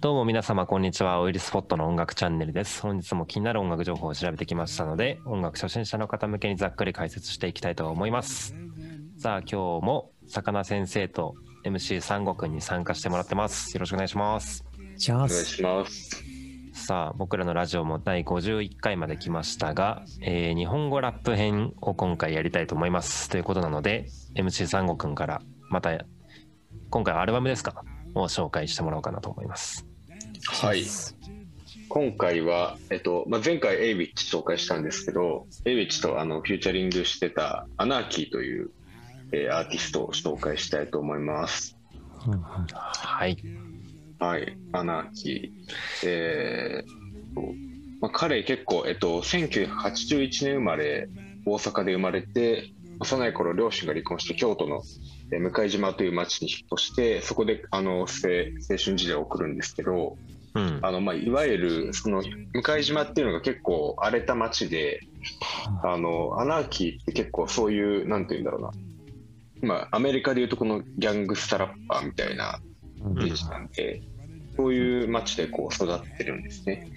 どうも皆様こんにちは。オイルスポットの音楽チャンネルです。本日も気になる音楽情報を調べてきましたので、音楽初心者の方向けにざっくり解説していきたいと思います。さあ今日も魚先生と MC 三悟くんに参加してもらってます。よろしくお願いします。じゃあお願いします。さあ僕らのラジオも第51回まで来ましたが、えー日本語ラップ編を今回やりたいと思います。ということなので MC 三悟くんからまた今回はアルバムですか？を紹介してもらおうかなと思います。はい。今回は、えっとまあ、前回エイビッチ紹介したんですけど、エイビッチとあのフューチャリングしてたアナーキーという、えーアーティストを紹介したいと思います。はい。はい、アナーキー。えーとまあ、彼結構、えっと、1981年生まれ、大阪で生まれて、幼い頃両親が離婚して京都のえー向島という町に引っ越して、そこであの青青春時代を送るんですけど、うん。あのまあ、いわゆるその向島っていうのが結構荒れた町であのアナーキーって結構そういうなんて言うんだろうな、まあ、アメリカでいうとこのギャングスタラッパーみたいなうんイメージなんで、そういう町でこう育ってるんですね。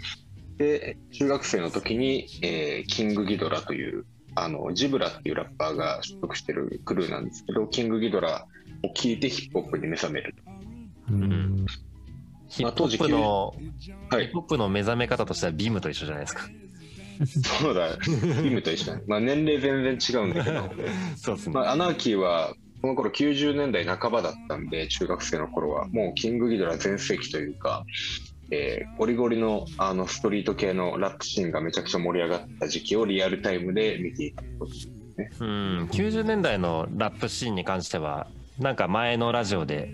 で中学生の時に、えーキングギドラというあのジブラっていうラッパーが所属してるクルーなんですけどキングギドラを聴いてヒップホップに目覚めると。うんヒップホップの、はいヒップホップの目覚め方としてはビームと一緒じゃないですか。そうだ、ビムと一緒だね。まあ年齢全然違うんだけど、そうですね。まあ、アナーキーはこの頃90年代半ばだったんで、中学生の頃は、もうキングギドラ全盛期というか、えーゴリゴリのあのストリート系のラップシーンがめちゃくちゃ盛り上がった時期をリアルタイムで見ていたことですね。うん、90年代のラップシーンに関しては、なんか前のラジオで、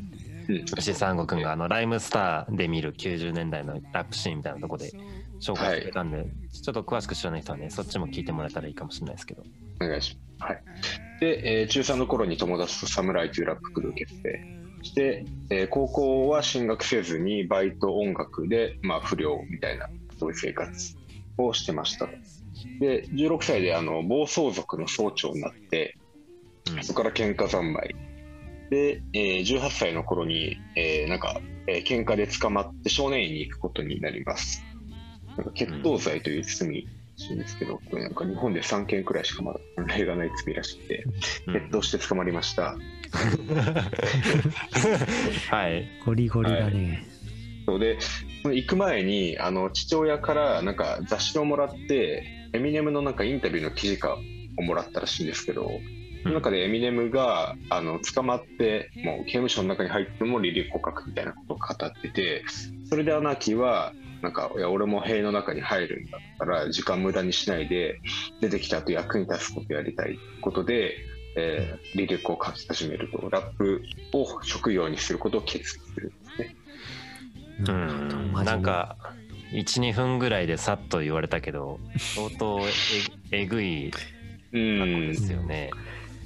うん、牛三悟くんがあのライムスターで見る90年代のラップシーンみたいなとこで紹介してたんで、ちょっと詳しく知らない人はね、そっちも聞いてもらえたらいいかもしれないですけど。お願いします。はい。で、えー中3の頃に友達とサムライというラップクルーを結成して、えー高校は進学せずにバイト音楽で、まあ、不良みたいな、そういう生活をしてました。で、16歳であの暴走族の総長になって、うんそこから喧嘩三昧。で、えー18歳の頃に、えーなんか、えー喧嘩で捕まって少年院に行くことになります。なんか決闘罪という罪らしいんですけど、これなんか日本で3件くらいしかまだ例がない罪らしくて、うん決闘して捕まりました？はい。ゴリゴリだね。そうで、その行く前に、あの、父親からなんか雑誌をもらって、エミネムのなんかインタビューの記事かをもらったらしいんですけど、その中でエミネムがあの捕まってもう刑務所の中に入ってもリリー・コ書くみたいなことを語っててそれでアナーキーはなんかいや俺も塀の中に入るんだったら時間無駄にしないで出てきた後役に立つことやりたいことで、えーリリックを書き始めるとラップを職業にすることを決意するんですね。うん、なんか、1、2分ぐらいでさっと言われたけど、相当ええぐいうんですよね。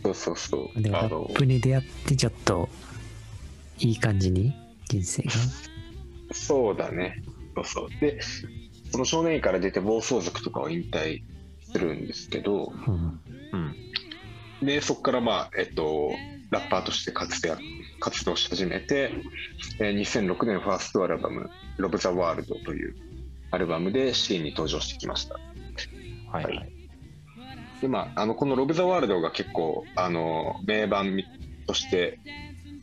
そうそうそう。でもラあのップに出会ってちょっといい感じに人生が。そうだね。そうそう。で、その少年院から出て暴走族とかを引退するんですけど、うんうん。で、そこからまあ、えっと、ラッパーとして活躍、活動し始めて、えー2006年ファーストアルバム、ロブ・ザ・ワールドというアルバムでシーンに登場してきました。はい、ははいい。で、まあ、あの、このロブ・ザ・ワールドが結構、あの、名盤として、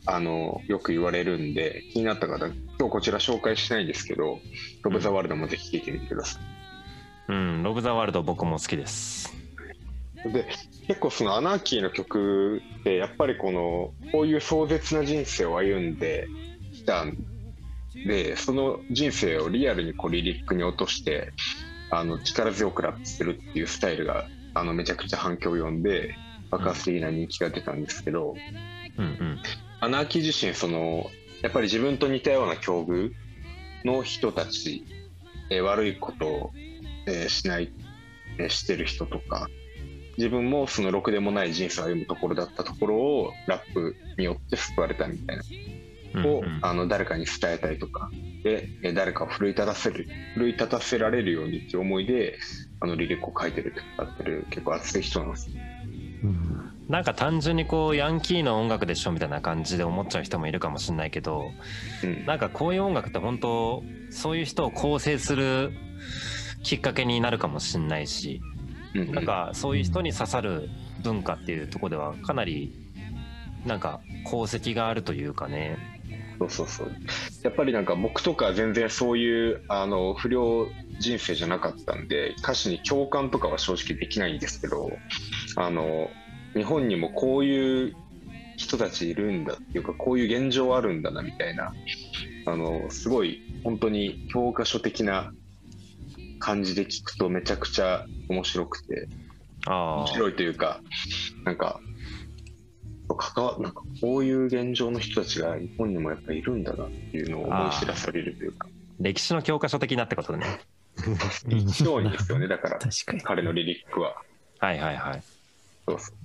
あの、よく言われるんで、気になった方、今日こちら紹介しないんですけど、ロブ・ザ・ワールドもぜひ聴いてみてください。うん、ロブ・ザ・ワールド僕も好きです。で結構そのアナーキーの曲ってやっぱりこのこういう壮絶な人生を歩んできたんでその人生をリアルにこうリリックに落としてあの力強くラップするっていうスタイルがあのめちゃくちゃ反響を呼んで爆発的な人気が出たんですけど、うんうん。アナーキー自身そのやっぱり自分と似たような境遇の人たち、えー悪いことを、えーしない、えーしてる人とか自分もそのろくでもない人生を歩むところだったところをラップによって救われたみたいなを、うんうん。あの誰かに伝えたいとかでえー誰かを奮い立たせる奮い立たせられるようにっていう思いであのリリックを書いてるって語ってる結構熱い人なんですよ。うんなんか単純にこうヤンキーの音楽でしょみたいな感じで思っちゃう人もいるかもしれないけどうん。なんかこういう音楽って本当そういう人を構成するきっかけになるかもしれないしうんなんかそういう人に刺さる文化っていうところではかなりなんか功績があるというかね。そうそうそう。やっぱりなんか僕とか全然そういうあの不良人生じゃなかったんで歌詞に共感とかは正直できないんですけどあの日本にもこういう人たちいるんだっていうかこういう現状あるんだなみたいなあのすごい本当に教科書的な感じで聞くとめちゃくちゃ面白くてああ面白いというかなんか関わなんかこういう現状の人たちが日本にもやっぱいるんだなっていうのを思い知らされるというか。歴史の教科書的なってことね。うん非常にですよねだから確かに。彼のリリックは。はいはいはい。そうそう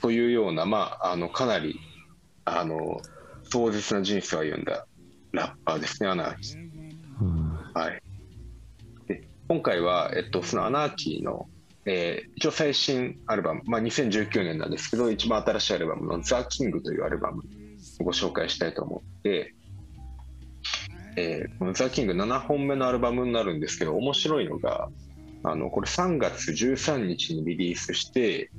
というようなまああのかなりあの壮絶な人生を歩んだラッパーですねアナーキ。ーうん。はい。で今回は、えっと、そのアナーキーの、えー一応最新アルバム、まあ、2019年なんですけど一番新しいアルバムの「ザ・キングというアルバムをご紹介したいと思って、えーこのザ・キング7本目のアルバムになるんですけど面白いのがあのこれ3月13日にリリースして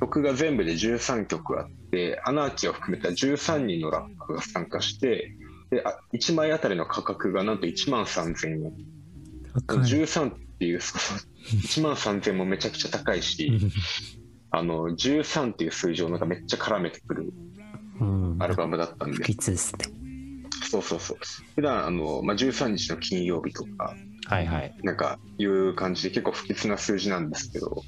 曲が全部で13曲あってアナーキーを含めた13人のラッパーが参加してであ1枚あたりの価格がなんと1万3000円高い。13っていうそう1 万3000もめちゃくちゃ高いしあの13っていう数字をなんかめっちゃ絡めてくるうん。アルバムだったんで不吉ですね。そうそうそう普段あの、まあ、13日の金曜日とかはいはいなんかいう感じで結構不吉な数字なんですけど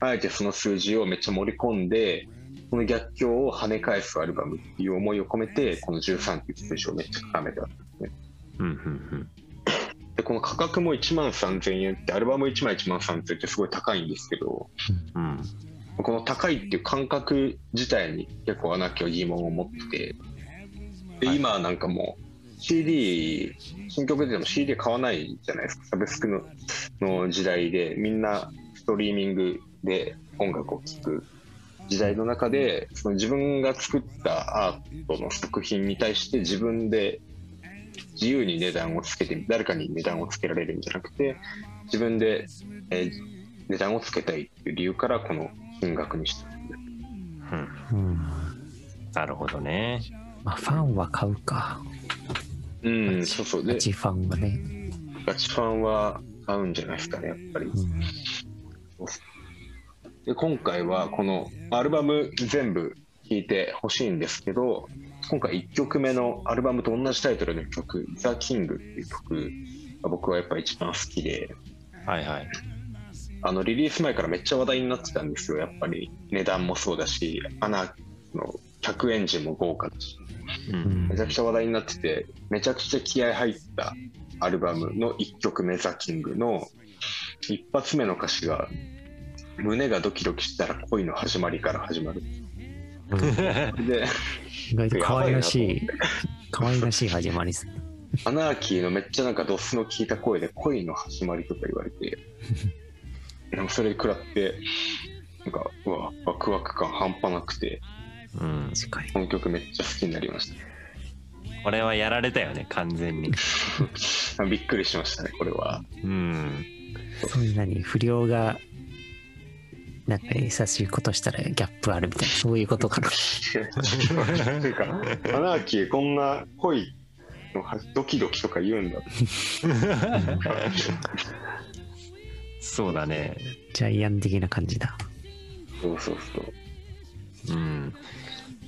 あえてその数字をめっちゃ盛り込んでこの逆境を跳ね返すアルバムっていう思いを込めてこの13っていう数字をめっちゃ絡めたんですね。うんうんでこの価格も1万3000円ってアルバム1枚1万3000円ってすごい高いんですけどうん。うんこの高いっていう感覚自体に結構アナーキーは疑問を持っててで、はい。今なんかもう CD 新曲でも CD 買わないじゃないですか。サブスクのの時代でみんなストリーミングで音楽を聴く時代の中でその自分が作ったアートの作品に対して自分で自由に値段をつけて誰かに値段をつけられるんじゃなくて自分で、えー値段をつけたいっていう理由からこの金額にしたうんうん。なるほどねまあ、ファンは買うか。うんそうそうでガチファンはね。ガチファンは買うんじゃないですかねやっぱりうん。で今回はこのアルバム全部聴いてほしいんですけど今回1曲目のアルバムと同じタイトルの曲「ザ・キングっていう曲が僕はやっぱ一番好きで。はいはい。あのリリース前からめっちゃ話題になってたんですよ。やっぱり値段もそうだしアナの客エンジンも豪華だし。ううん。んめちゃくちゃ話題になっててめちゃくちゃ気合入ったアルバムの1曲目「ザ・キングの一発目の歌詞が「胸がドキドキしたら恋の始まりから始まる」で意外と可愛らしい、可愛らしい始まりですね。アナーキーのめっちゃなんかドスの効いた声で恋の始まりとか言われてなんかそれ食らってなんかうわワクワク感半端なくてうん。この曲めっちゃ好きになりましこれはやられたよね完全に。た びっくりしましたねこれは。うんそういう何不良が、なんか優しいことしたらギャップあるみたいな、そういうことかな。というかアナーキーこんな恋のドキドキとか言うんだ。そうだね。ジャイアン的な感じだ。そうそうそう。うん。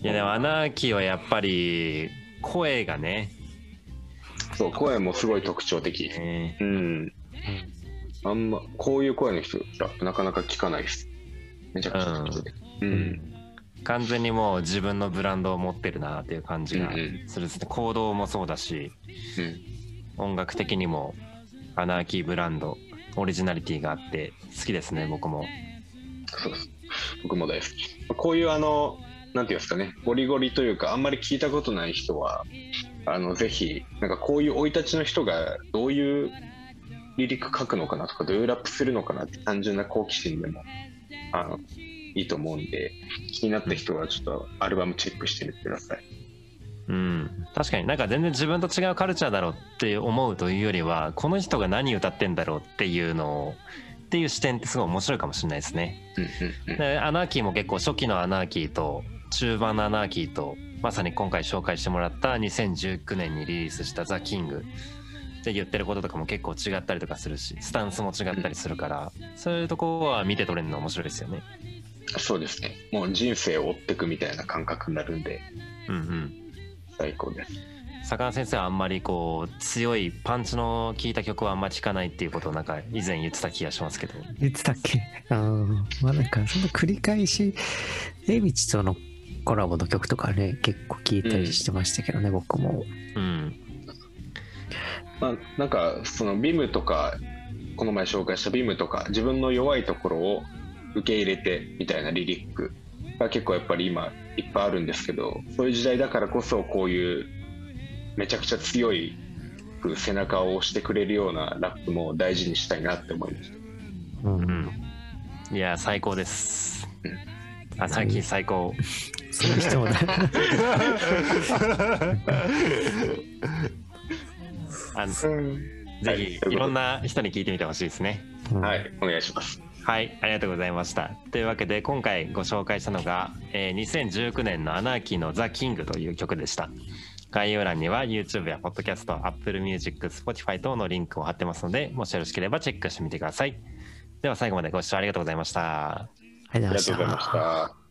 いやでもアナーキーはやっぱり声がね。そう声もすごい特徴的。ね。うんあんまこういう声の人ラップなかなか聞かないです。めちゃくちゃ特徴的うん、完全にもう自分のブランドを持ってるなっていう感じがうんうん。するですね。行動もそうだし音楽的にもアナーキーブランドオリジナリティがあって好きですね僕も。そうです。僕も大好き。こういうあのなんていうんですかね。ゴリゴリというかあんまり聞いたことない人はあのぜひなんかこういう生い立ちの人がどういうリリック書くのかなとかどういうラップするのかなって単純な好奇心でもあのいいと思うんで、気になった人はちょっとアルバムチェックしてみてください。うん、確かになんか全然自分と違うカルチャーだろうって思うというよりはこの人が何歌ってんだろうっていうのをっていう視点ってすごい面白いかもしれないですね。でアナーキーも結構初期のアナーキーと中盤のアナーキーとまさに今回紹介してもらった2019年にリリースした「ザ・キングって言ってることとかも結構違ったりとかするしスタンスも違ったりするからそういうところは見て取れるの面白いですよね。そうですね。もう人生を追っていくみたいな感覚になるんで、うんうん最高です。坂魚先生はあんまりこう強いパンチの効いた曲はあんまり聴かないっていうことをなんか以前言ってた気がしますけど言ってたっけ？あーまあなんかその繰り返しエイビチとのコラボの曲とかね結構聴いたりしてましたけどね、僕もうんまあ、なんかそのビムとかこの前紹介したビムとか自分の弱いところを受け入れてみたいなリリックが結構やっぱり今いっぱいあるんですけどそういう時代だからこそこういうめちゃくちゃ強い背中を押してくれるようなラップも大事にしたいなって思いました。うん、うん。いや最高です。うん。アナーキー最高そういう人もね あのはいぜひいろんな人に聞いてみてほしいですね。うんはいお願いしますはい、ありがとうございました。というわけで今回ご紹介したのが、えー2019年のアナーキーのザ・キングという曲でした。概要欄には YouTube や Podcast、Apple Music、Spotify 等のリンクを貼ってますので、もしよろしければチェックしてみてください。では最後までご視聴ありがとうございました。ありがとうございました